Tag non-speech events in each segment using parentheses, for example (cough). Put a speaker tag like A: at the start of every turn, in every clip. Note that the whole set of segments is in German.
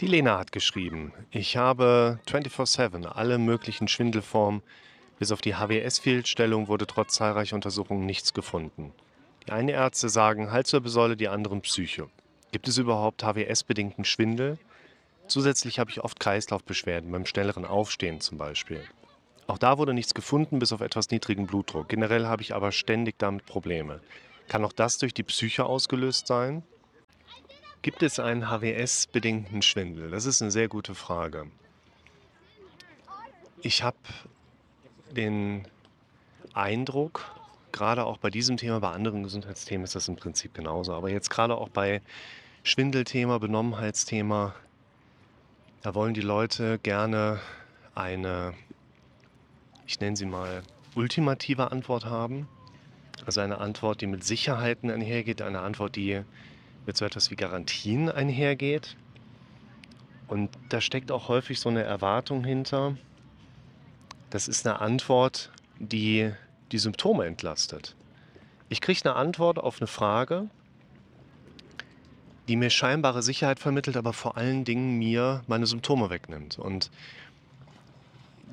A: Die Lena hat geschrieben, ich habe 24-7 alle möglichen Schwindelformen, bis auf die HWS-Fehlstellung wurde trotz zahlreicher Untersuchungen nichts gefunden. Die einen Ärzte sagen Halswirbelsäule, die anderen Psyche. Gibt es überhaupt HWS-bedingten Schwindel? Zusätzlich habe ich oft Kreislaufbeschwerden, beim schnelleren Aufstehen zum Beispiel. Auch da wurde nichts gefunden, bis auf etwas niedrigen Blutdruck. Generell habe ich aber ständig damit Probleme. Kann auch das durch die Psyche ausgelöst sein? Gibt es einen HWS-bedingten Schwindel? Das ist eine sehr gute Frage. Ich habe den Eindruck, gerade auch bei diesem Thema, bei anderen Gesundheitsthemen ist das im Prinzip genauso, aber jetzt gerade auch bei Schwindelthema, Benommenheitsthema, da wollen die Leute gerne eine, ich nenne sie mal, ultimative Antwort haben. Also eine Antwort, die mit Sicherheiten einhergeht, eine Antwort, die mit so etwas wie Garantien einhergeht. Und da steckt auch häufig so eine Erwartung hinter. Das ist eine Antwort, die die Symptome entlastet. Ich kriege eine Antwort auf eine Frage, die mir scheinbare Sicherheit vermittelt, aber vor allen Dingen mir meine Symptome wegnimmt. Und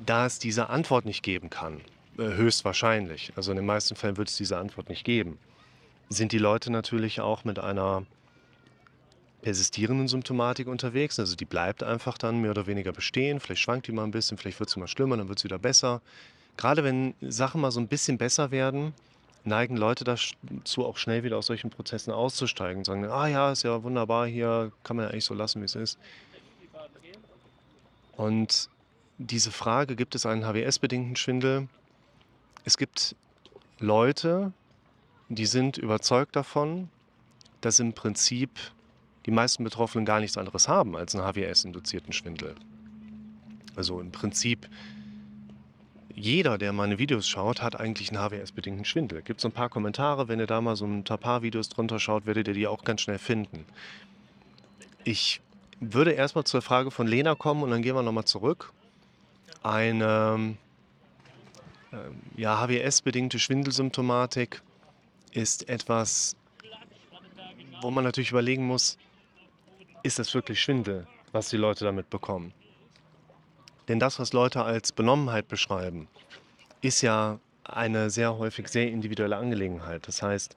A: da es diese Antwort nicht geben kann, äh, höchstwahrscheinlich, also in den meisten Fällen wird es diese Antwort nicht geben, sind die Leute natürlich auch mit einer persistierenden Symptomatik unterwegs. Also die bleibt einfach dann mehr oder weniger bestehen. Vielleicht schwankt die mal ein bisschen, vielleicht wird sie mal schlimmer, dann wird es wieder besser. Gerade wenn Sachen mal so ein bisschen besser werden, neigen Leute dazu, auch schnell wieder aus solchen Prozessen auszusteigen und sagen, ah ja, ist ja wunderbar hier, kann man ja eigentlich so lassen, wie es ist. Und diese Frage, gibt es einen HWS-bedingten Schwindel? Es gibt Leute, die sind überzeugt davon, dass im Prinzip die meisten Betroffenen gar nichts anderes haben als einen HWS-induzierten Schwindel. Also im Prinzip jeder, der meine Videos schaut, hat eigentlich einen HWS-bedingten Schwindel. Gibt so ein paar Kommentare, wenn ihr da mal so ein paar Videos drunter schaut, werdet ihr die auch ganz schnell finden. Ich würde erstmal zur Frage von Lena kommen und dann gehen wir nochmal zurück. Eine äh, ja, HWS-bedingte Schwindelsymptomatik ist etwas, wo man natürlich überlegen muss, ist das wirklich Schwindel, was die Leute damit bekommen? Denn das, was Leute als Benommenheit beschreiben, ist ja eine sehr häufig sehr individuelle Angelegenheit. Das heißt,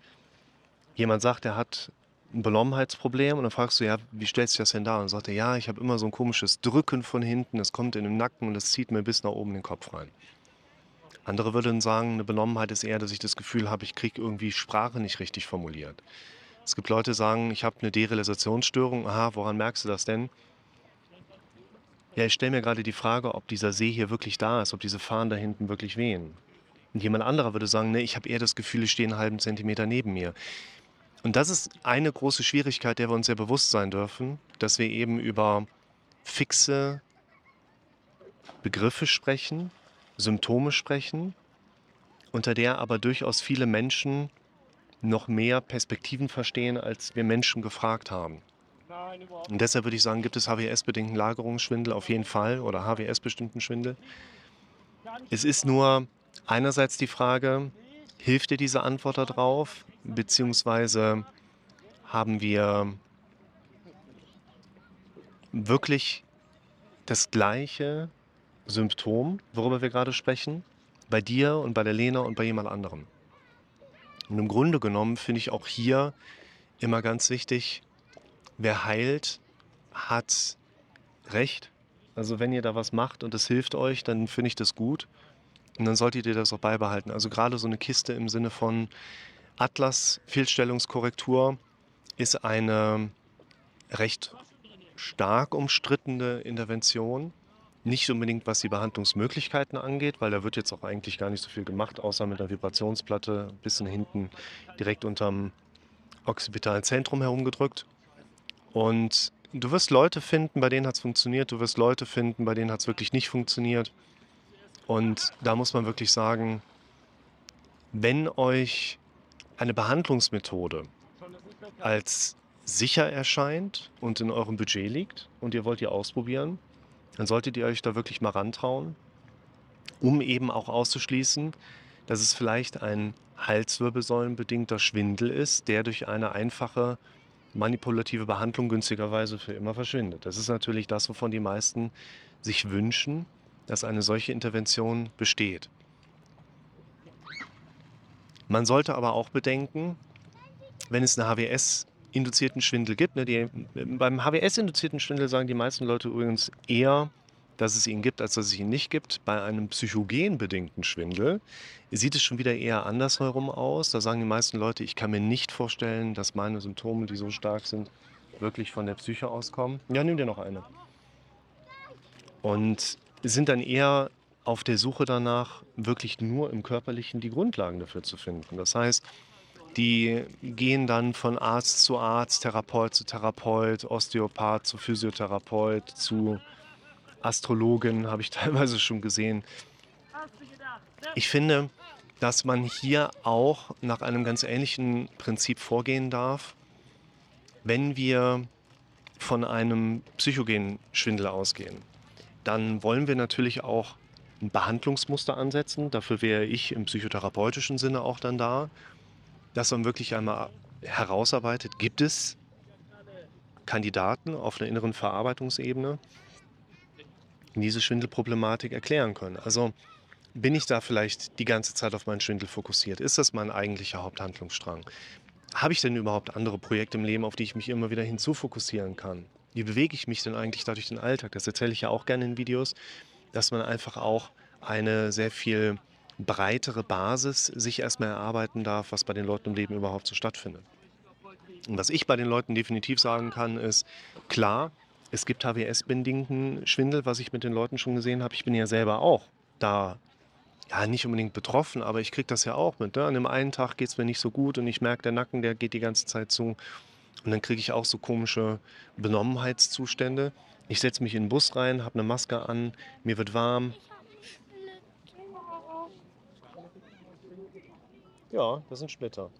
A: jemand sagt, er hat ein Benommenheitsproblem und dann fragst du, ja, wie stellst du das denn dar? Und sagt er, ja, ich habe immer so ein komisches Drücken von hinten, es kommt in den Nacken und es zieht mir bis nach oben den Kopf rein. Andere würden sagen, eine Benommenheit ist eher, dass ich das Gefühl habe, ich kriege irgendwie Sprache nicht richtig formuliert. Es gibt Leute, die sagen, ich habe eine Derealisationsstörung. Aha, woran merkst du das denn? Ja, ich stelle mir gerade die Frage, ob dieser See hier wirklich da ist, ob diese Fahnen da hinten wirklich wehen. Und jemand anderer würde sagen, nee, ich habe eher das Gefühl, ich stehe einen halben Zentimeter neben mir. Und das ist eine große Schwierigkeit, der wir uns sehr bewusst sein dürfen, dass wir eben über fixe Begriffe sprechen, Symptome sprechen, unter der aber durchaus viele Menschen noch mehr Perspektiven verstehen, als wir Menschen gefragt haben. Und deshalb würde ich sagen, gibt es HWS-bedingten Lagerungsschwindel auf jeden Fall oder HWS-bestimmten Schwindel. Es ist nur einerseits die Frage, hilft dir diese Antwort darauf, beziehungsweise haben wir wirklich das gleiche Symptom, worüber wir gerade sprechen, bei dir und bei der Lena und bei jemand anderem. Und im Grunde genommen finde ich auch hier immer ganz wichtig, wer heilt, hat Recht. Also wenn ihr da was macht und es hilft euch, dann finde ich das gut. Und dann solltet ihr das auch beibehalten. Also gerade so eine Kiste im Sinne von Atlas-Fehlstellungskorrektur ist eine recht stark umstrittene Intervention. Nicht unbedingt, was die Behandlungsmöglichkeiten angeht, weil da wird jetzt auch eigentlich gar nicht so viel gemacht, außer mit einer Vibrationsplatte ein bisschen hinten direkt unterm occipitalen Zentrum herumgedrückt. Und du wirst Leute finden, bei denen hat es funktioniert, du wirst Leute finden, bei denen hat es wirklich nicht funktioniert. Und da muss man wirklich sagen, wenn euch eine Behandlungsmethode als sicher erscheint und in eurem Budget liegt und ihr wollt die ausprobieren, dann solltet ihr euch da wirklich mal rantrauen, um eben auch auszuschließen, dass es vielleicht ein halswirbelsäulenbedingter Schwindel ist, der durch eine einfache manipulative Behandlung günstigerweise für immer verschwindet. Das ist natürlich das, wovon die meisten sich wünschen, dass eine solche Intervention besteht. Man sollte aber auch bedenken, wenn es eine HWS-induzierten Schwindel gibt, ne, die, beim HWS-induzierten Schwindel sagen die meisten Leute übrigens eher, dass es ihn gibt, als dass es ihn nicht gibt. Bei einem psychogenbedingten Schwindel sieht es schon wieder eher andersherum aus. Da sagen die meisten Leute, ich kann mir nicht vorstellen, dass meine Symptome, die so stark sind, wirklich von der Psyche auskommen. Ja, nimm dir noch eine. Und sind dann eher auf der Suche danach, wirklich nur im Körperlichen die Grundlagen dafür zu finden. Das heißt, die gehen dann von Arzt zu Arzt, Therapeut zu Therapeut, Osteopath zu Physiotherapeut, zu Astrologin, habe ich (laughs) teilweise schon gesehen. Ich finde, dass man hier auch nach einem ganz ähnlichen Prinzip vorgehen darf, wenn wir von einem psychogenen Schwindel ausgehen. Dann wollen wir natürlich auch ein Behandlungsmuster ansetzen. Dafür wäre ich im psychotherapeutischen Sinne auch dann da, dass man wirklich einmal herausarbeitet, gibt es Kandidaten auf einer inneren Verarbeitungsebene, diese Schwindelproblematik erklären können. Also bin ich da vielleicht die ganze Zeit auf meinen Schwindel fokussiert? Ist das mein eigentlicher Haupthandlungsstrang? Habe ich denn überhaupt andere Projekte im Leben, auf die ich mich immer wieder hinzufokussieren kann? Wie bewege ich mich denn eigentlich dadurch den Alltag? Das erzähle ich ja auch gerne in Videos, dass man einfach auch eine sehr viel breitere Basis sich erstmal erarbeiten darf, was bei den Leuten im Leben überhaupt so stattfindet. Und was ich bei den Leuten definitiv sagen kann, ist, klar, es gibt HWS-bedingten Schwindel, was ich mit den Leuten schon gesehen habe. Ich bin ja selber auch da, ja, nicht unbedingt betroffen, aber ich kriege das ja auch mit. Ne? An dem einen Tag geht es mir nicht so gut und ich merke, der Nacken, der geht die ganze Zeit zu. Und dann kriege ich auch so komische Benommenheitszustände. Ich setze mich in den Bus rein, habe eine Maske an, mir wird warm. Ja, das sind Splitter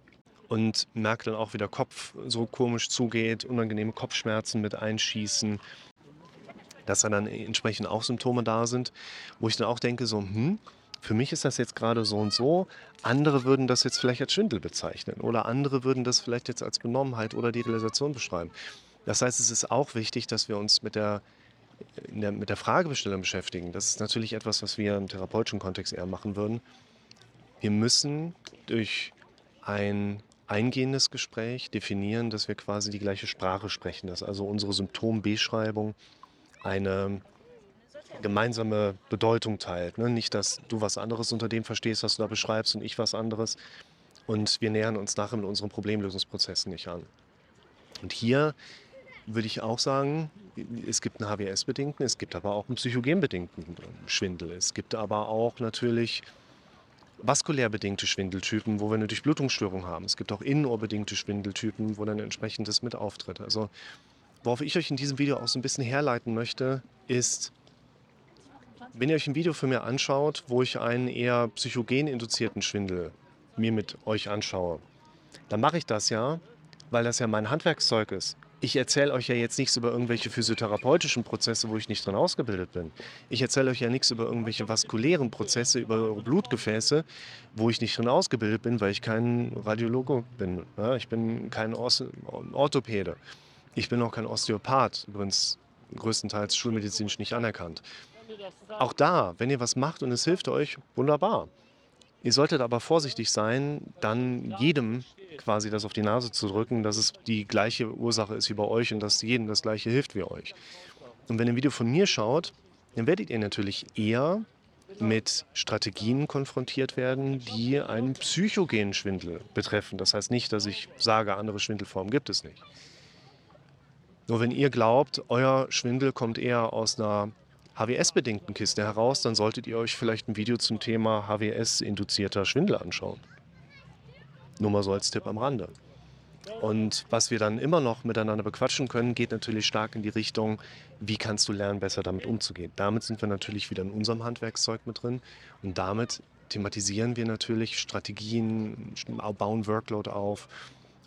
A: und merke dann auch, wie der Kopf so komisch zugeht, unangenehme Kopfschmerzen mit einschießen, dass dann entsprechend auch Symptome da sind, wo ich dann auch denke, so, hm, für mich ist das jetzt gerade so und so. Andere würden das jetzt vielleicht als Schwindel bezeichnen oder andere würden das vielleicht jetzt als Benommenheit oder die Realisation beschreiben. Das heißt, es ist auch wichtig, dass wir uns mit der, der, mit der Fragebestellung beschäftigen. Das ist natürlich etwas, was wir im therapeutischen Kontext eher machen würden. Wir müssen durch ein eingehendes Gespräch definieren, dass wir quasi die gleiche Sprache sprechen, dass also unsere Symptombeschreibung eine gemeinsame Bedeutung teilt. Ne? Nicht, dass du was anderes unter dem verstehst, was du da beschreibst und ich was anderes. Und wir nähern uns nachher mit unseren Problemlösungsprozessen nicht an. Und hier würde ich auch sagen, es gibt einen HWS-bedingten, es gibt aber auch einen psychogenbedingten Schwindel. Es gibt aber auch natürlich vaskulär bedingte Schwindeltypen, wo wir eine Durchblutungsstörung haben. Es gibt auch innenohrbedingte Schwindeltypen, wo dann entsprechendes mit auftritt. Also worauf ich euch in diesem Video auch so ein bisschen herleiten möchte, ist, wenn ihr euch ein Video für mir anschaut, wo ich einen eher psychogen induzierten Schwindel mir mit euch anschaue, dann mache ich das ja, weil das ja mein Handwerkszeug ist ich erzähle euch ja jetzt nichts über irgendwelche physiotherapeutischen Prozesse, wo ich nicht drin ausgebildet bin. Ich erzähle euch ja nichts über irgendwelche vaskulären Prozesse, über eure Blutgefäße, wo ich nicht drin ausgebildet bin, weil ich kein Radiologe bin. Ja, ich bin kein Orthopäde. Ich bin auch kein Osteopath, übrigens größtenteils schulmedizinisch nicht anerkannt. Auch da, wenn ihr was macht und es hilft euch, wunderbar. Ihr solltet aber vorsichtig sein, dann jedem quasi das auf die Nase zu drücken, dass es die gleiche Ursache ist wie bei euch und dass jedem das gleiche hilft wie euch. Und wenn ihr ein Video von mir schaut, dann werdet ihr natürlich eher mit Strategien konfrontiert werden, die einen psychogenen Schwindel betreffen. Das heißt nicht, dass ich sage, andere Schwindelformen gibt es nicht. Nur wenn ihr glaubt, euer Schwindel kommt eher aus einer HWS-bedingten Kiste heraus, dann solltet ihr euch vielleicht ein Video zum Thema HWS-induzierter Schwindel anschauen. Nur mal so als Tipp am Rande. Und was wir dann immer noch miteinander bequatschen können, geht natürlich stark in die Richtung, wie kannst du lernen, besser damit umzugehen. Damit sind wir natürlich wieder in unserem Handwerkszeug mit drin und damit thematisieren wir natürlich Strategien, bauen Workload auf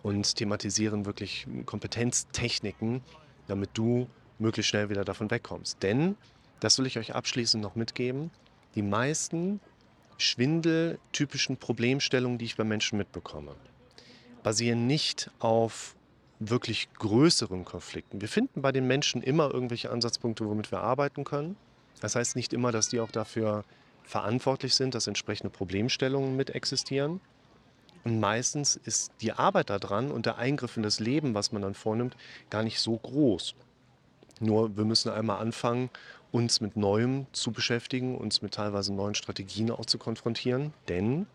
A: und thematisieren wirklich Kompetenztechniken, damit du möglichst schnell wieder davon wegkommst. Denn das will ich euch abschließend noch mitgeben. Die meisten schwindeltypischen Problemstellungen, die ich bei Menschen mitbekomme, basieren nicht auf wirklich größeren Konflikten. Wir finden bei den Menschen immer irgendwelche Ansatzpunkte, womit wir arbeiten können. Das heißt nicht immer, dass die auch dafür verantwortlich sind, dass entsprechende Problemstellungen mit existieren. Und meistens ist die Arbeit daran und der Eingriff in das Leben, was man dann vornimmt, gar nicht so groß. Nur wir müssen einmal anfangen, uns mit Neuem zu beschäftigen, uns mit teilweise neuen Strategien auch zu konfrontieren, denn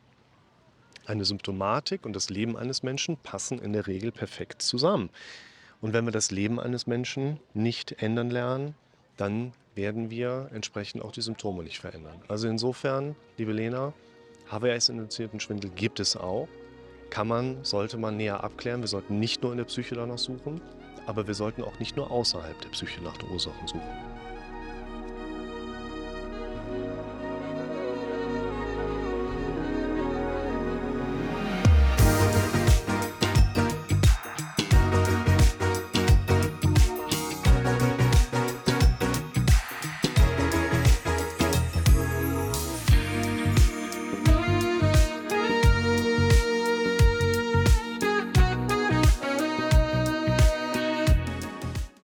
A: eine Symptomatik und das Leben eines Menschen passen in der Regel perfekt zusammen. Und wenn wir das Leben eines Menschen nicht ändern lernen, dann werden wir entsprechend auch die Symptome nicht verändern. Also insofern, liebe Lena, HWS-induzierten Schwindel gibt es auch. Kann man, sollte man näher abklären. Wir sollten nicht nur in der Psyche danach suchen, aber wir sollten auch nicht nur außerhalb der Psyche nach den Ursachen suchen.